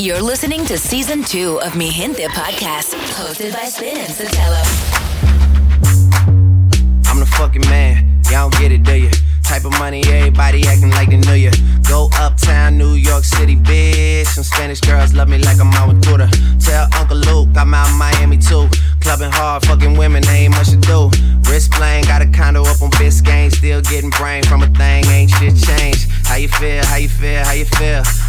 You're listening to season two of Mi Gente podcast, hosted by Spin and Sotelo. I'm the fucking man. Y'all don't get it, do you? Type of money, everybody acting like they knew you. Go uptown, New York City, bitch. Some Spanish girls love me like I'm out Buddha. Tell Uncle Luke I'm out Miami too. Clubbing hard, fucking women, they ain't much to do. Wrist playing, got a condo up on Biscayne. Still getting brain from a thing, ain't shit changed. How you feel, how you feel, how you feel?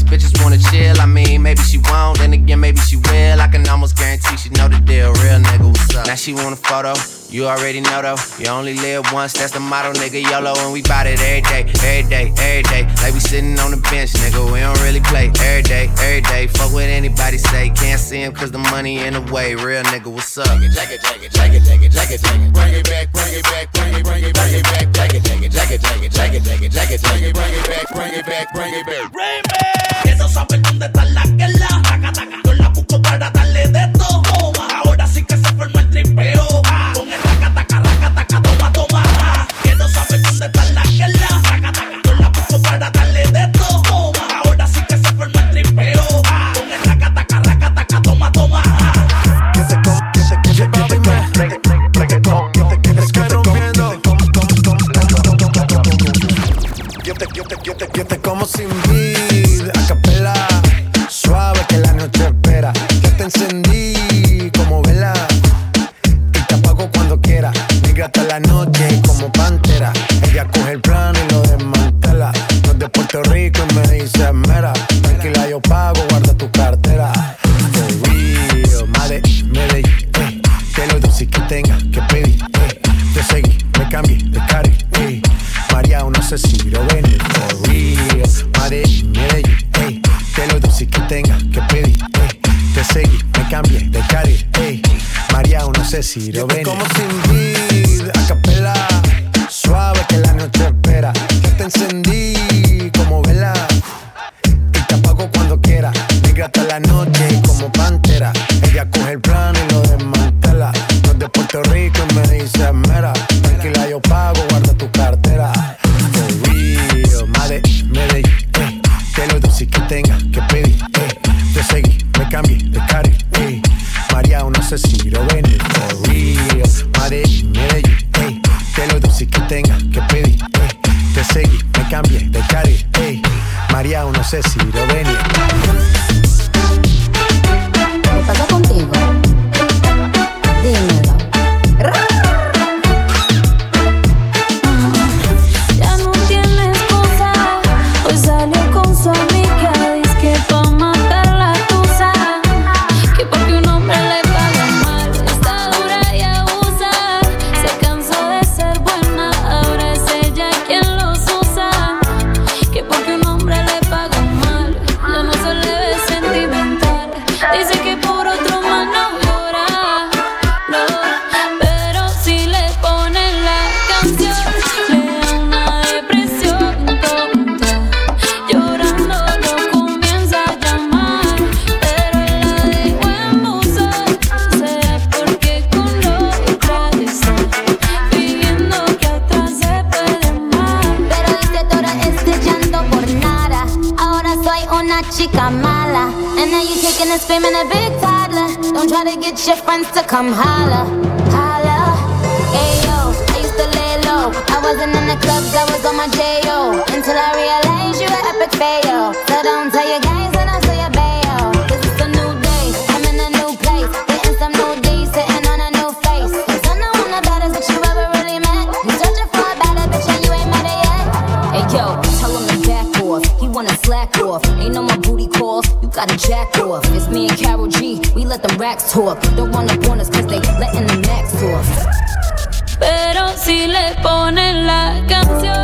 these bitches wanna chill. I mean, maybe she won't, then again, maybe she will. I can almost guarantee she know the deal. Real nigga, what's up? Now she want a photo. You already know though, you only live once, that's the motto, nigga. YOLO, and we bout it every day, every day, every day. Like we sitting on the bench, nigga. We don't really play every day, every day. Fuck what anybody say, can't see him cause the money in the way. Real nigga, what's up? Jack it, jack it, jack it, jack it, jack it, jack it. Bring it back, bring it back, bring it, bring it, bring it back. Jack it, jack it, jack it, jack it, jack it, jack it, jack it, jack it. Bring it back, bring it back, bring it la noche una chica mala. And now you kicking and screaming a big toddler. Don't try to get your friends to come holla. Holla. Ayo, I used to lay low. I wasn't in the clubs, I was on my J.O. Until I realized you were epic fail. So don't tell your guys You gotta jack off. It's me and Carol G. We let them racks talk. Don't up on us cause they letting the max off. Pero si le ponen la canción,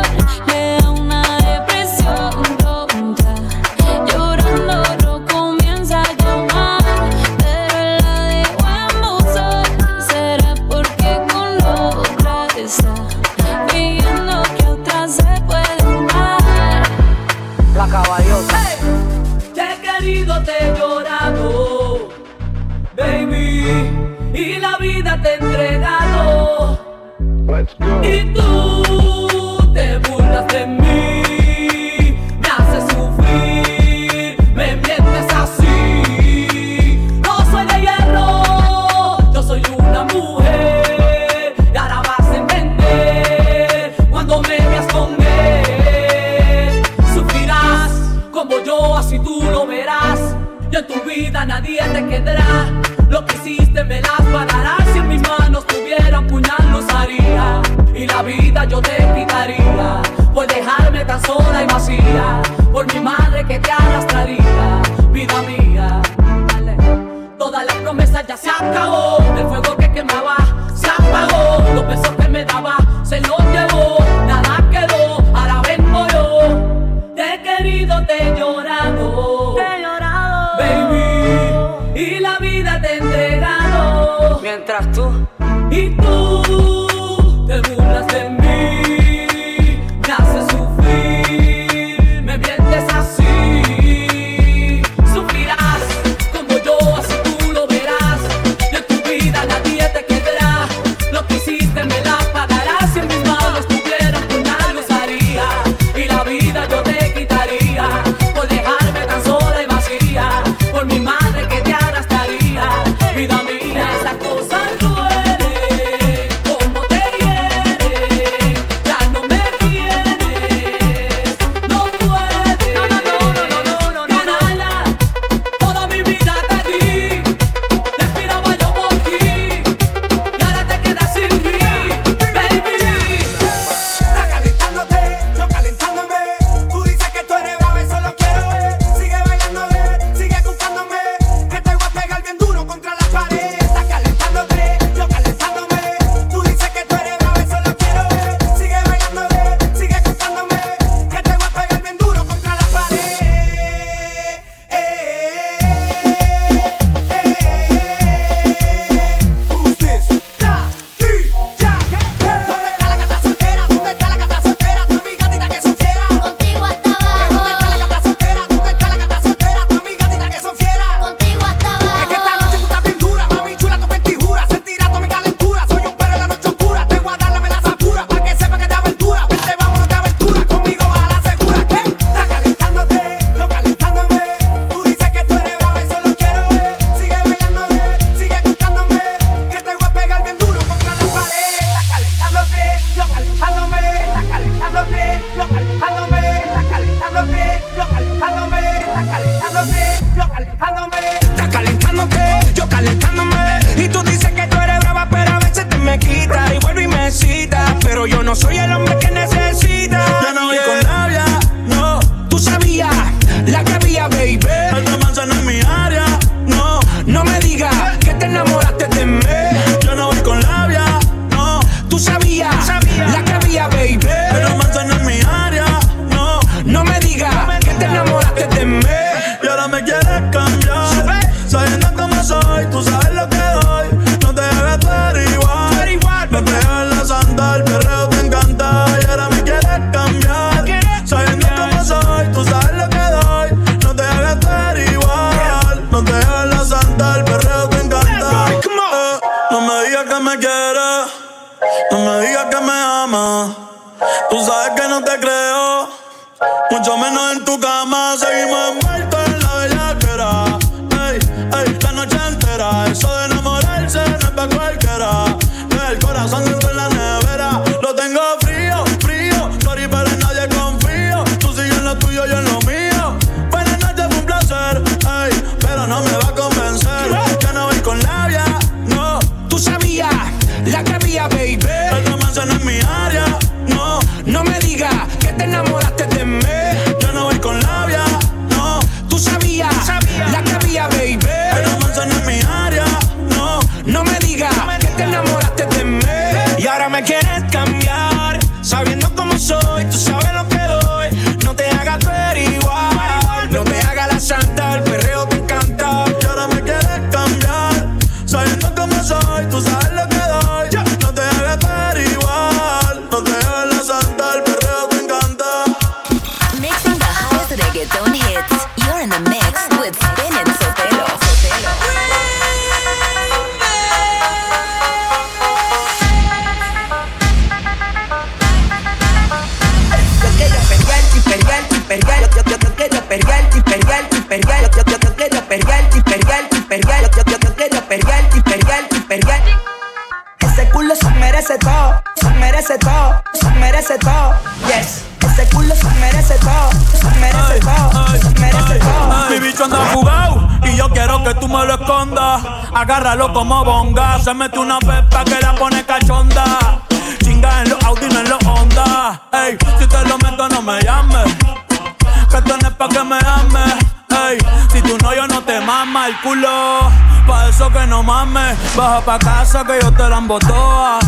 culo. Pa' eso que no mames. Baja pa' casa que yo te la embotoa.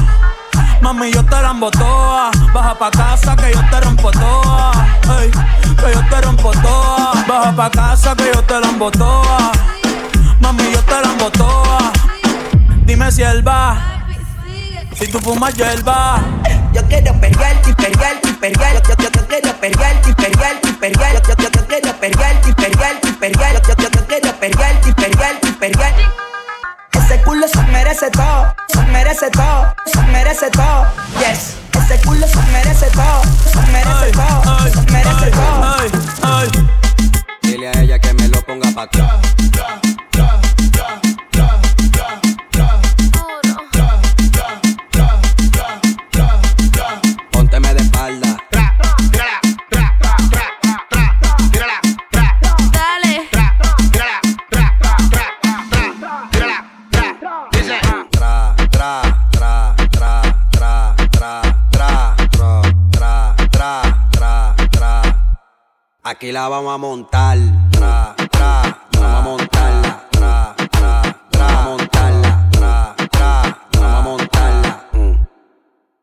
Mami, yo te la toa. Baja pa' casa que yo te rompo toa. Ey, que yo te rompo toa. Baja pa' casa que yo te la toa. Mami, yo te la toa. Dime si él va. Si tú fumas hierba. Yo quiero perrear, imperial, imperial. Yo, yo, yo quiero perrear, imperial, imperial. Yo, yo, yo quiero perrear, imperial, imperial. Yo, yo, yo quiero perrear, imperial, imperial. Ese culo se merece todo, se merece todo, se merece todo. Yes. Ese culo se merece todo, se merece todo, se merece todo. Dile a ella que me lo ponga pa' atrás. Aquí la vamos a montar. Tra, tra, vamos a montarla. Tra, tra, tra, vamos a montarla. Tra, tra, vamos a montarla. Mm.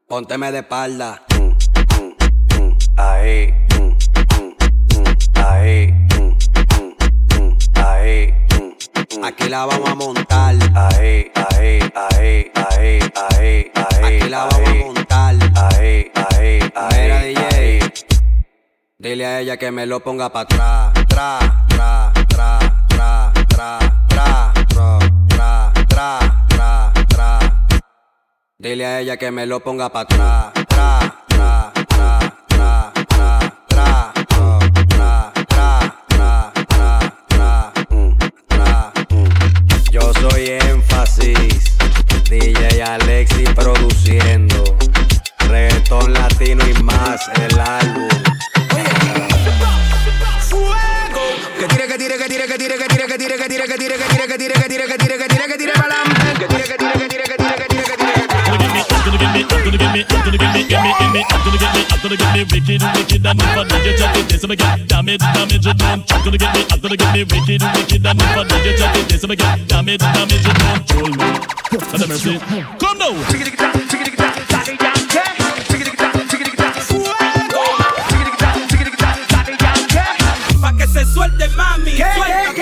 Pónteme de espalda. Mm, mm, mm. Ahí. mm, mm. Ahí. Ahí. Aquí la vamos a montar. Ahí, ahí, ahí, ahí, ahí, ahí. Aquí la vamos a montar. Ahí, ahí, ahí. Mira, DJ. Dile a ella que me lo ponga pa' atrás. Tra, tra, tra, tra, tra, tra, tra, tra, tra, tra. Dile a ella que me lo ponga pa' atrás. Tra, tra, tra, tra, tra, tra, tra, tra, tra, tra, tra, mm, mm. Yo soy énfasis, DJ Alexi produciendo, reggaetón latino y más el álbum. me, I'm gonna get me, I'm gonna get me wicked, wicked, and if I did you check it, this again, damage, damage, it don't. I'm gonna get me, I'm gonna get me wicked, wicked, and if I did you check it, this again, damage, damage, it don't. Control me, have the mercy. Come now. Suelte mami, suelta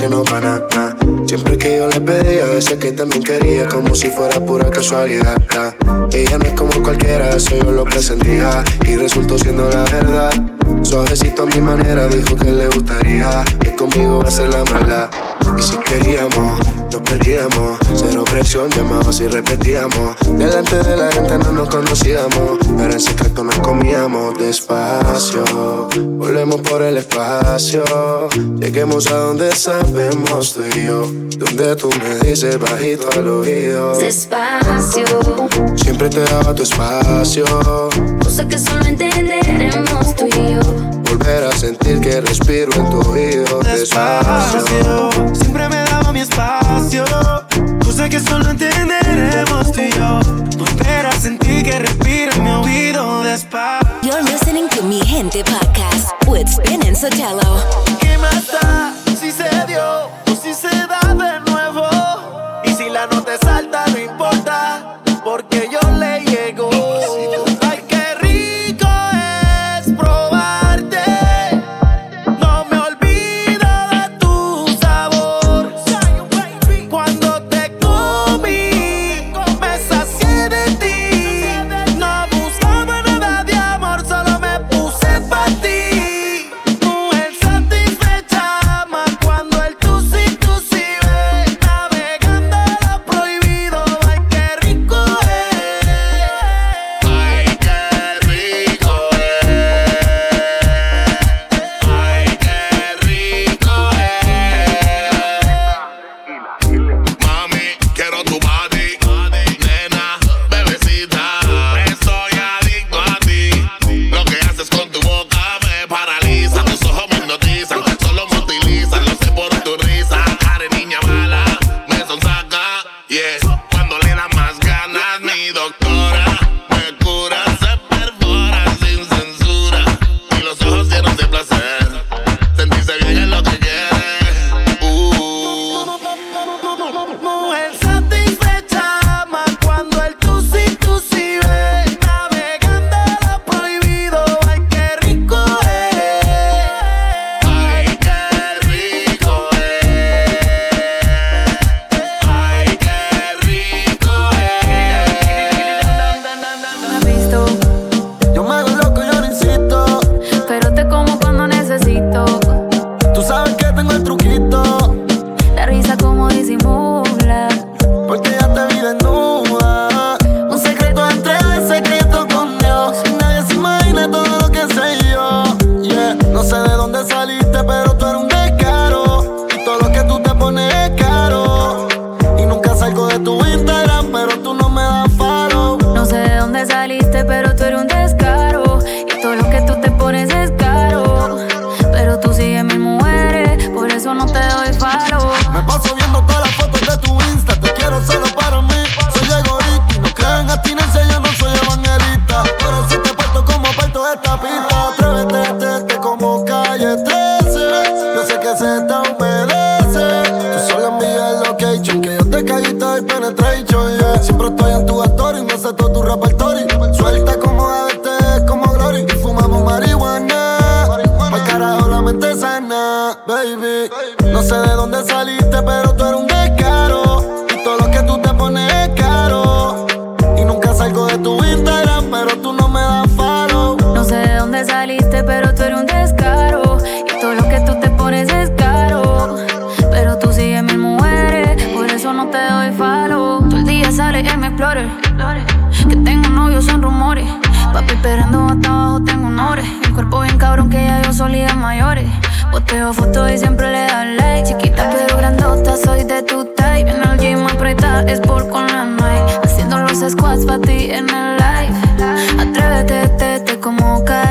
que no. Siempre que yo le pedía, decía que también quería, como si fuera pura casualidad. Ella no es como cualquiera, eso yo lo presentía y resultó siendo la verdad. Suavecito a mi manera, dijo que le gustaría que conmigo va a ser la mala. Y si queríamos nos perdíamos. Cero presión, llamados y repetíamos. Delante de la gente no nos conocíamos, pero en secreto nos comíamos despacio. Volvemos por el espacio, lleguemos a donde sabemos tú y yo. Donde tú me dices bajito al oído. Despacio, siempre te daba tu espacio. Cosa que solo entenderemos tú y yo espera sentir que respiro en tu oído despacio. Siempre me he dado mi espacio. Cosa que solo entenderemos tú y yo. Tú esperas sentir que respiro en mi oído despacio. You're listening to Mi Gente Podcast with Spin and Sotelo. ¿Qué más da si se dio o si se da de nuevo? Y si la nota salta, no importa. Dónde saliste, pero tú eres un descaro. Y todo lo que tú te pones es caro. Pero tú sigues mil mujeres, por eso no te doy follow. Todo el día sale en mi explorer. Que tengo novio son rumores. Papi esperando hasta abajo tengo honores. El cuerpo bien cabrón que ya yo solía mayores. Posteo fotos y siempre le dan like. Chiquita pero grandota, soy de tu type. En el gym aprieta es por con la Nike. Haciendo los squats para ti en el live. Atrévete, como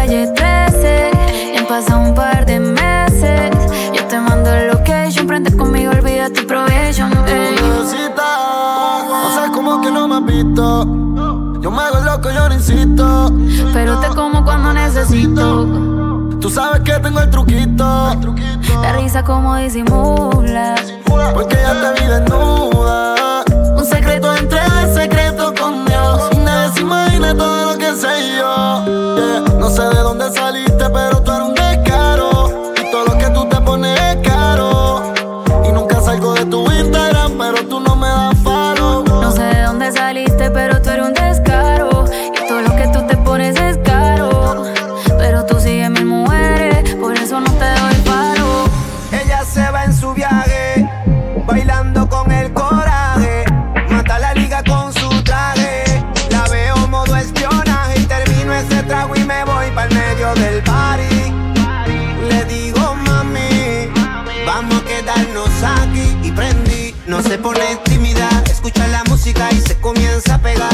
calle 13. Ya han pasado un par de meses. Yo te mando el location. Prende conmigo, olvida tu probation. ey. No sabes cómo que no me has visto. Yo me hago loco, yo no insisto. Pero te como cuando necesito. Tú sabes que tengo el truquito. La risa como disimulas. Porque ya te vi desnuda. Un secreto entre el secreto con Dios. Y nadie se imagina todo lo que sé yo. Yeah. No sé de dónde saliste, pero tú comienza a pegar.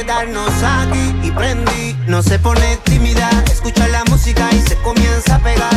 Quedarnos aquí y prendí. No se pone tímida, escucha la música y se comienza a pegar.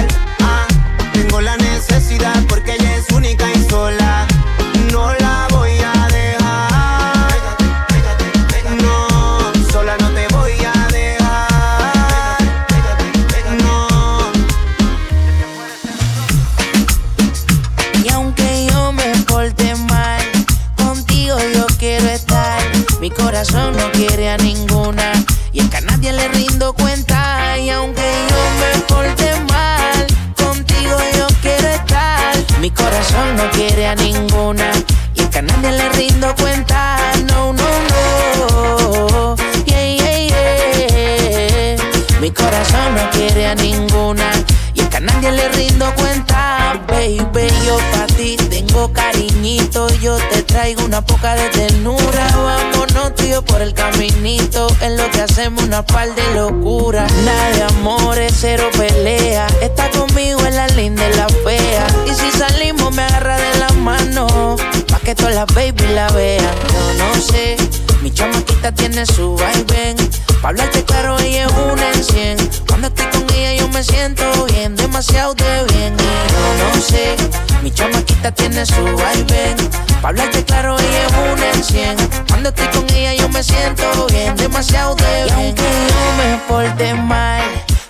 Hacemos una par de locura. Nada de amores, cero pelea. Está conmigo en la linda y la fea. Y si salimos, me agarra de la mano. Pa' que todas las baby la vean. Yo no sé, mi chamaquita tiene su vaivén. Pa' hablarte claro, ella es una en. Cuando estoy con ella, yo me siento bien, demasiado de bien. Y yo no sé, mi chamaquita tiene su vaivén. Pa' hablarte claro, ella es una en cien. Cuando estoy con ella, yo me siento bien, demasiado de bien. Y aunque yo me porte mal,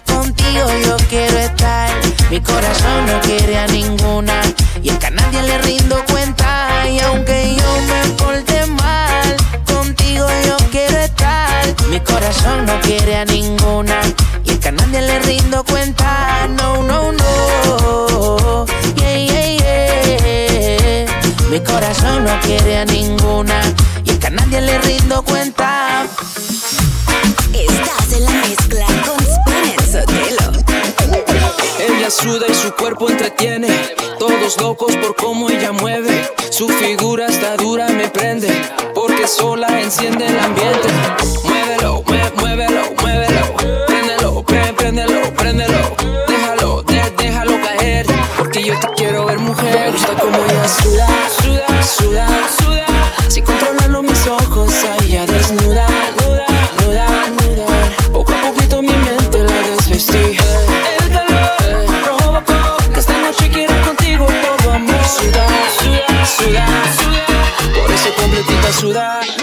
contigo yo quiero estar. Mi corazón no quiere a ninguna. Y es que a nadie le rindo cuenta. Y aunque yo me porte mal, contigo yo quiero estar. Mi corazón no quiere a ninguna. Y es que a nadie le rindo cuenta. No, no, no. Corazón no quiere a ninguna. Y es que a nadie le rindo cuenta. Estás en la mezcla con Spinner Sotelo. Ella suda y su cuerpo entretiene. Todos locos por cómo ella mueve. Su figura está dura, me prende. Porque sola enciende el ambiente. Muévelo, mue- muévelo, muévelo. Préndelo, pre- préndelo, préndelo. Déjalo, de- déjalo caer. Porque yo te quiero ver mujer. Me gusta como suda, suda, suda, suda. Si controlando mis ojos, allá desnuda, nuda, nuda, nuda. Poco a poquito mi mente la desvestí. El calor provocó que esta noche quiero contigo todo amor. Suda, suda, suda, suda. Por eso completita sudar.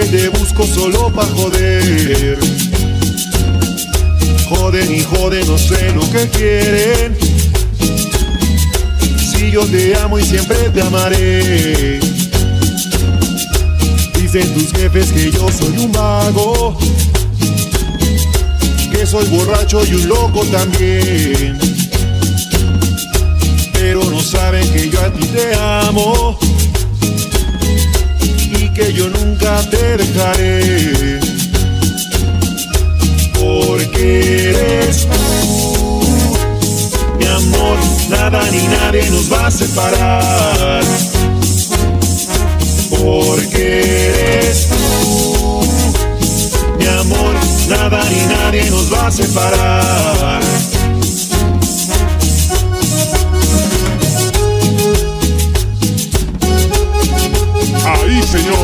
Que te busco solo pa' joder. Joden y joden, no sé lo que quieren. Si yo te amo y siempre te amaré. Dicen tus jefes que yo soy un vago, que soy borracho y un loco también. Pero no saben que yo a ti te amo que yo nunca te dejaré. Porque eres tú, mi amor, nada ni nadie nos va a separar. Porque eres tú, mi amor, nada ni nadie nos va a separar. Señor.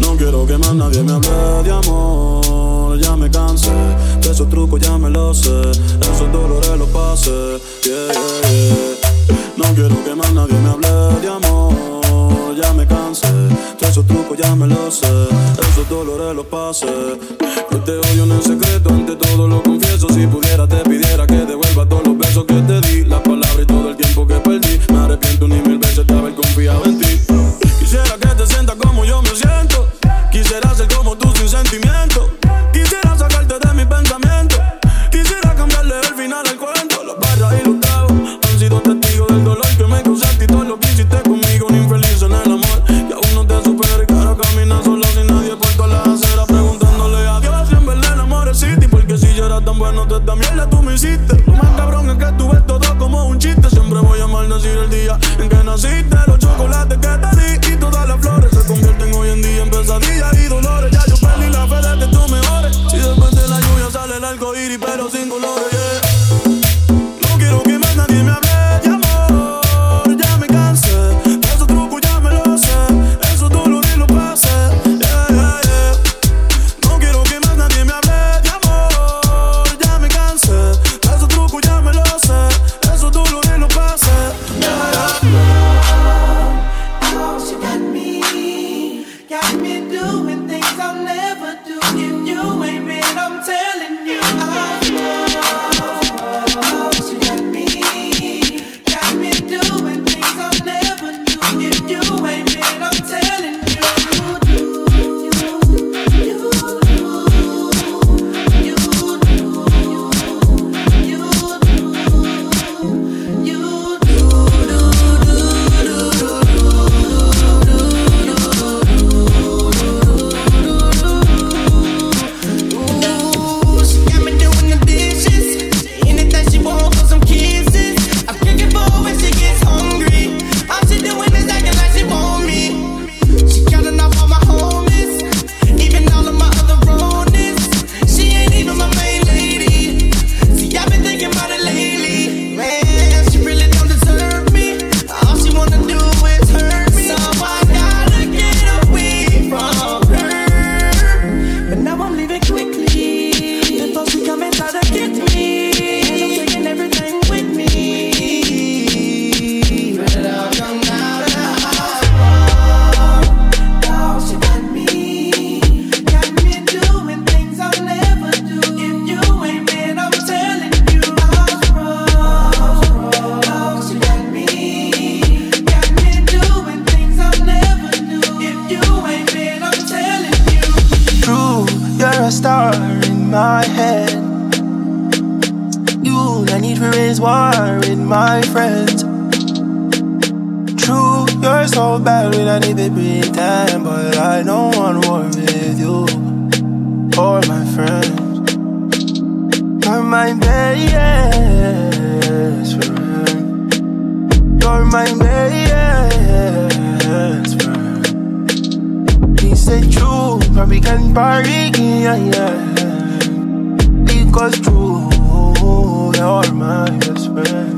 No quiero que más nadie me hable de amor, ya me cansé. De esos trucos ya me lo sé, esos dolores los pasé. No quiero que más nadie me hable de amor, esos trucos ya me lo sé, esos dolores los pasé. Yo te odio en el secreto, ante todo lo confieso. Si pudiera te pidiera que devuelva todos los besos que te di, las palabras y todo el tiempo que perdí. Me arrepiento ni mil veces de haber confiado en ti. Quisiera que te sientas como yo me siento. My friends. True, you're so bad I need to pretend, but I don't want war with you or my friends. You're my best friend. You're my best friend. He said true, probably and party, yeah, yeah. Because true, you're my best friend.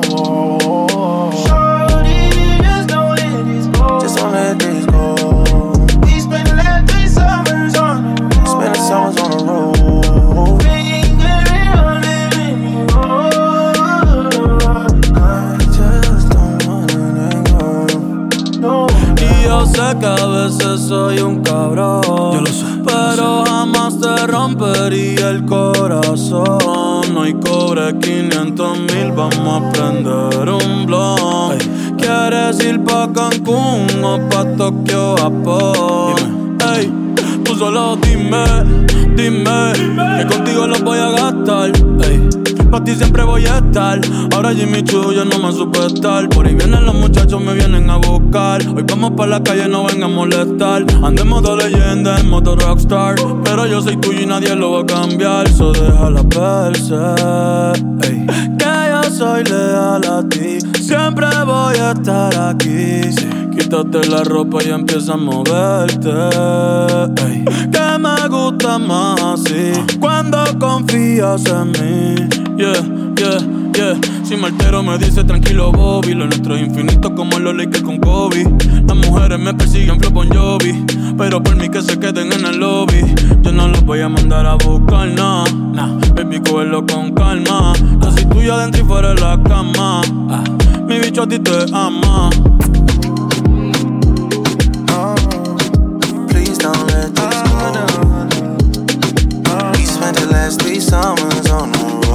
Sé que a veces soy un cabrón. Yo lo sé. Pero jamás te rompería el corazón. No hay cobre 500 mil, vamos a prender un blon. ¿Quieres ir pa' Cancún o pa' Tokio, Japón? Ey, tú solo dime, dime, que contigo lo voy a gastar. Ey, pa' ti siempre voy a estar. Ahora Jimmy Choo yo no me supe estar. Por ahí vienen los muchachos, me vienen a buscar. Hoy vamos pa' la calle, no vengan a molestar. Ando en modo leyenda, en modo rockstar. Pero yo soy tuyo y nadie lo va a cambiar. So déjala verse. Ey, que yo soy leal a ti. Siempre voy a estar aquí. Sí, Quítate la ropa y empieza a moverte. Ey, que me gusta más así. Cuando confías en mí. Yeah, yeah, yeah. Si me altero me dice tranquilo Bobby. Lo nuestro es infinito como los Lakers con Kobe. Las mujeres me persiguen flow con Jovi. Pero por mí que se queden en el lobby. Yo no los voy a mandar a buscar, no. Nah, baby, cógelo con calma. Yo soy tuya adentro y fuera de la cama. Ah, mi bicho a ti te ama. Please don't let this go. We spent the last three summers on the road.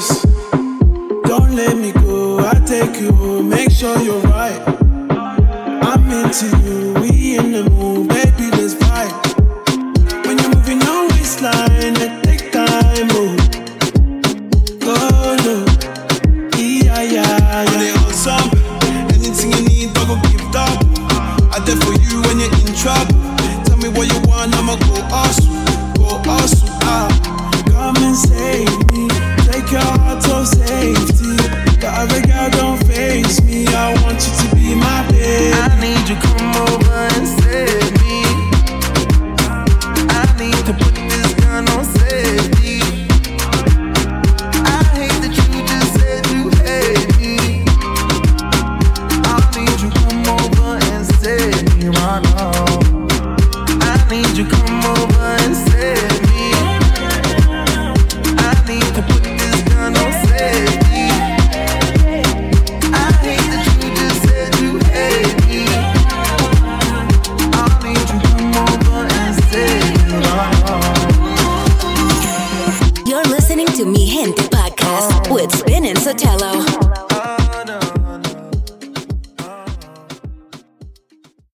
Treat. Don't let me go. I take you home. Make sure you're right. I'm into you, we in the mood, baby,